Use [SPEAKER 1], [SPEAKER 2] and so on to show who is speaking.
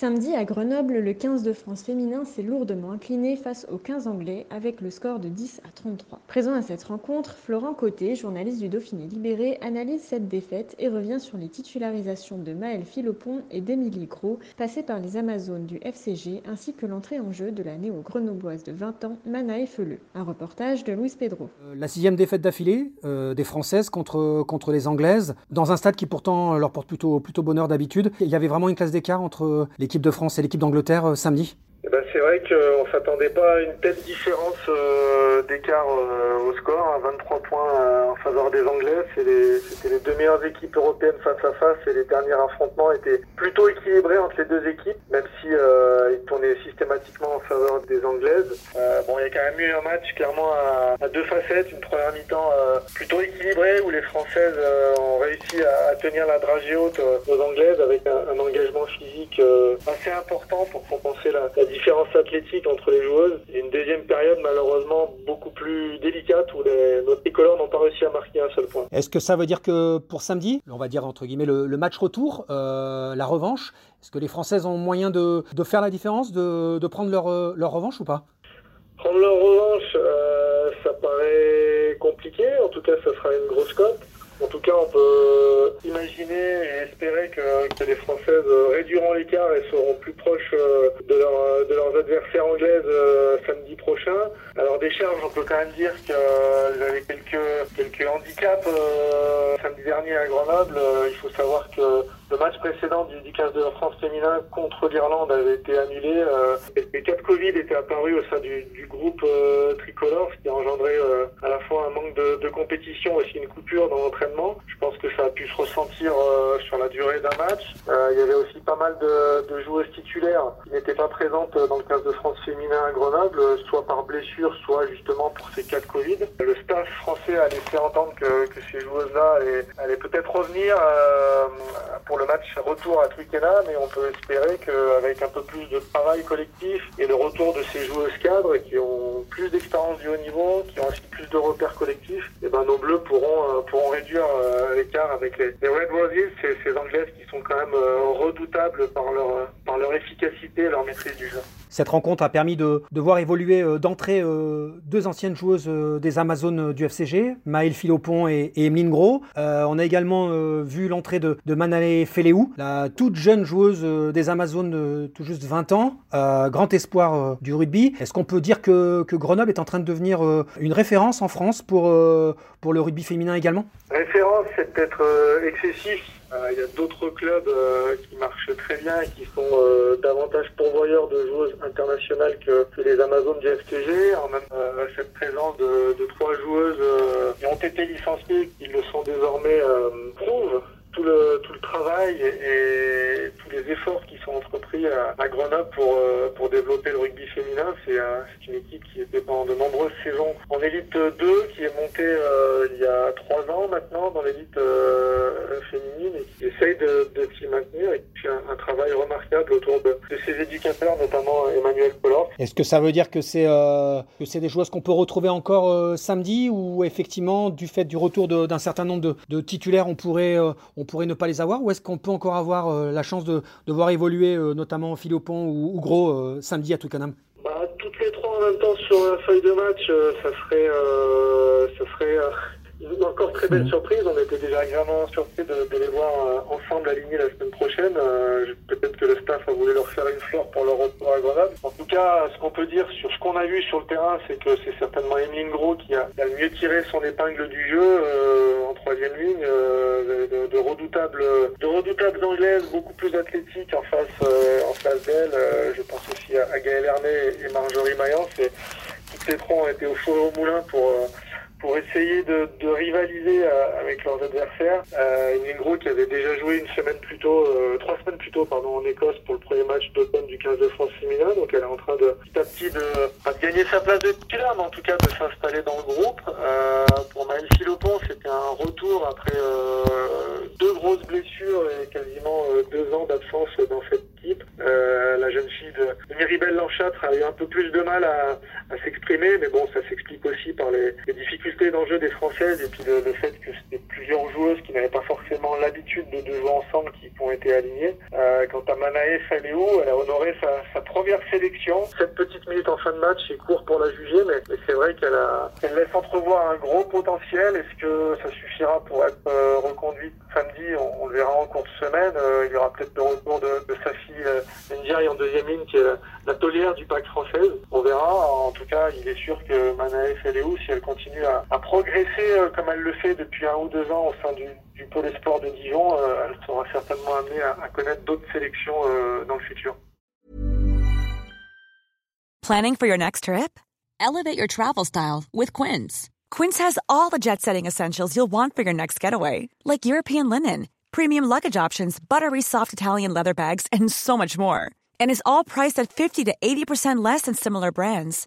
[SPEAKER 1] Samedi à Grenoble, le 15 de France féminin s'est lourdement incliné face au 15 anglais avec le score de 10 à 33. Présent à cette rencontre, Florent Côté, journaliste du Dauphiné Libéré, analyse cette défaite et revient sur les titularisations de Maëlle Philopon et d'Émilie Gros, passées par les Amazones du FCG, ainsi que l'entrée en jeu de la néo-grenobloise de 20 ans, Manae Feleux. Un reportage de Louis Pedro.
[SPEAKER 2] Euh, la sixième défaite d'affilée euh, des Françaises contre, contre les Anglaises, dans un stade qui pourtant leur porte plutôt, plutôt bonheur d'habitude. Il y avait vraiment une classe d'écart entre les l'équipe de France et l'équipe d'Angleterre euh, samedi
[SPEAKER 3] ben, c'est vrai qu'on ne s'attendait pas à une telle différence euh, d'écart euh, au score, à 23 points en faveur des Anglais. C'était les, deux meilleures équipes européennes face à face et les derniers affrontements étaient plutôt équilibrés entre les deux équipes, même si ils tournaient systématiquement en faveur des Anglaises. bon, il y a quand même eu un match clairement à, deux facettes, une première mi-temps plutôt équilibrée où les Françaises ont réussi à, tenir la dragée haute aux Anglaises avec un, engagement physique assez important pour compenser la, la différence athlétique entre les joueuses. Et une deuxième période malheureusement beaucoup plus délicate où les, nos tricolores n'ont pas réussi à marquer un seul point.
[SPEAKER 2] Est-ce que ça veut dire que pour samedi, on va dire entre guillemets le, match retour, euh, la revanche, est-ce que les Françaises ont moyen de, de faire la différence, de, de prendre leur, euh, leur, revanche ou pas?
[SPEAKER 3] Prendre leur revanche, euh, ça paraît compliqué. En tout cas, ça sera une grosse cote. En tout cas, on peut imaginer et espérer que, que les Françaises réduiront l'écart et seront plus proches euh, de, leur, de leurs adversaires anglaises euh, samedi prochain. Alors des charges, on peut quand même dire qu'ils avaient quelques, quelques handicaps euh, samedi dernier à Grenoble. il faut savoir que le match précédent du, du 15 de France féminin contre l'Irlande avait été annulé. Euh, les cas de Covid étaient apparus au sein du, du groupe euh, tricolore, ce qui a engendré euh, à la fois un manque de, de compétition, aussi une coupure dans l'entraînement. Je pense que ça a pu se ressentir euh, sur la durée d'un match. il y avait aussi pas mal de, de joueuses titulaires qui n'étaient pas présentes dans le 15 de France féminin à Grenoble, soit par blessure, soit justement pour ces cas de Covid. Le staff français a laissé entendre que, que ces joueuses-là allaient, allaient peut-être revenir pour le match retour à Twickenham mais on peut espérer qu'avec un peu plus de travail collectif et le retour de ces joueuses cadres qui ont plus d'expérience du haut niveau, qui ont aussi plus de repères collectifs, et eh ben nos bleus pourront euh, pourront réduire euh, l'écart avec les, Red Roses, ces, ces anglaises qui sont quand même euh, redoutables par leur par leur efficacité et leur maîtrise du jeu.
[SPEAKER 2] Cette rencontre a permis de, de voir évoluer d'entrée deux anciennes joueuses des Amazones du FCG, Maëlle Philopon et, et Emeline Gros. on a également vu l'entrée de, de Feleou, la toute jeune joueuse des Amazones de tout juste 20 ans, grand espoir du rugby. Est-ce qu'on peut dire que, Grenoble est en train de devenir une référence en France pour, pour le rugby féminin également?
[SPEAKER 3] Référence, c'est peut-être excessif. Il y a d'autres clubs qui marchent très bien et qui sont davantage pourvoyeurs de joueuses internationales que, les Amazones du FTG. En même cette présence de, trois joueuses qui ont été licenciées, qui le sont désormais, prouve tout le, tout le travail et, tous les efforts qui sont entrepris à, Grenoble pour, euh, pour développer le rugby féminin. C'est une équipe qui était pendant de nombreuses saisons en élite 2, qui est montée euh, il y a trois ans maintenant dans l'élite euh, féminine et qui essaye de, de s'y maintenir et qui fait un, travail remarquable autour de, ses éducateurs, notamment Emmanuel Pollard.
[SPEAKER 2] Est-ce que ça veut dire que c'est c'est des joueuses qu'on peut retrouver encore samedi ou effectivement du fait du retour d'un certain nombre de, de, titulaires on pourrait on pourrait ne pas les avoir ou est-ce qu'on peut encore avoir euh, la chance de, de voir évoluer euh, notamment Philopon ou, ou Gros euh, samedi à Twickenham
[SPEAKER 3] bah, Toutes les trois en même temps sur la feuille de match, ça serait, ça serait une encore très belle mmh. surprise. On était déjà agréablement surpris de, de les voir ensemble alignés la semaine prochaine. Peut-être que le staff a voulu leur faire une fleur pour leur retour à Grenoble. En tout cas, ce qu'on peut dire sur ce qu'on a vu sur le terrain, c'est que c'est certainement Emeline Gros qui a, a, mieux tiré son épingle du jeu troisième ligne redoutables, de redoutables anglaises, beaucoup plus athlétiques en face, euh, en face d'elle. Euh, je pense aussi à, Gaëlle Hermé et Marjorie Mayence. Et toutes les trois ont été au chaud au moulin pour, euh, pour essayer de, de rivaliser avec leurs adversaires. Ingro qui avait déjà joué une semaine plus tôt, trois semaines plus tôt, pardon, en Écosse pour le premier match d'automne du 15 de France féminin. Donc elle est en train de petit à petit de, de gagner sa place de titulaire, mais en tout cas de s'installer dans le groupe. Retour après deux grosses blessures et quasiment deux ans d'absence dans cette équipe. Euh, la jeune fille de, Miribel Lanchâtre a eu un peu plus de mal à, s'exprimer, mais bon, ça s'explique aussi par les, difficultés d'enjeu des Françaises et puis le, fait que c'était plusieurs joueuses qui n'avaient pas forcément l'habitude de, jouer ensemble qui ont été alignées. Euh, quant à Manae Faléou, elle a honoré sa, première sélection. Cette petite minute en fin de match est court pour la juger, mais, c'est vrai qu'elle elle laisse entrevoir un gros potentiel. Est-ce que ça suffira pour être euh, reconduite samedi? On, le verra en cours de semaine. il y aura peut-être le retour de, de sa fille euh, Ndiaye en deuxième ligne, qui est la, tolière du pack française. Sûr que Manaef où si elle continue à, progresser euh, comme elle le fait depuis un ou deux ans au sein du, du pôle de Dijon, euh, elle sera certainement amenée à, à connaître d'autres sélections euh, dans le futur.
[SPEAKER 4] Planning for your next trip? Elevate your travel style with Quince. Quince has all the jet-setting essentials you'll want for your next getaway, like European linen premium luggage options, buttery soft Italian leather bags, and so much more. And is all priced at 50 to 80% less than similar brands.